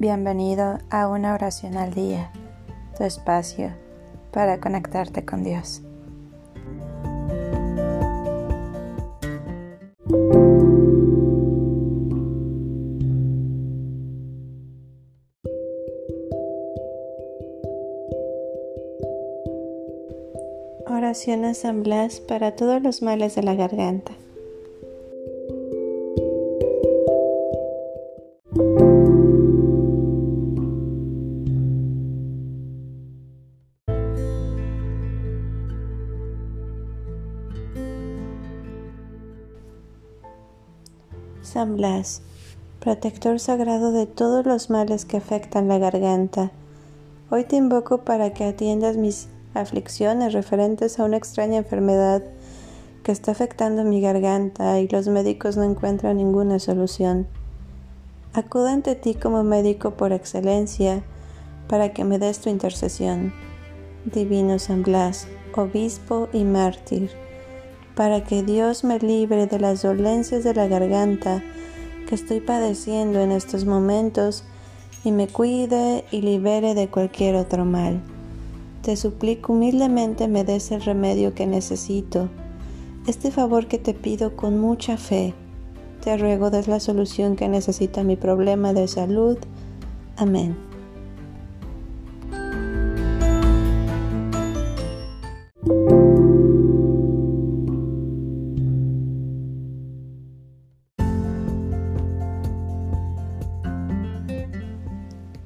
Bienvenido a una oración al día, tu espacio para conectarte con Dios. Oración a San Blas para todos los males de la garganta. San Blas, protector sagrado de todos los males que afectan la garganta, hoy te invoco para que atiendas mis aflicciones referentes a una extraña enfermedad que está afectando mi garganta y los médicos no encuentran ninguna solución. Acudo ante ti como médico por excelencia para que me des tu intercesión. Divino San Blas, obispo y mártir, para que Dios me libre de las dolencias de la garganta que estoy padeciendo en estos momentos y me cuide y libere de cualquier otro mal. Te suplico humildemente me des el remedio que necesito, este favor que te pido con mucha fe. Te ruego des la solución que necesita mi problema de salud. Amén.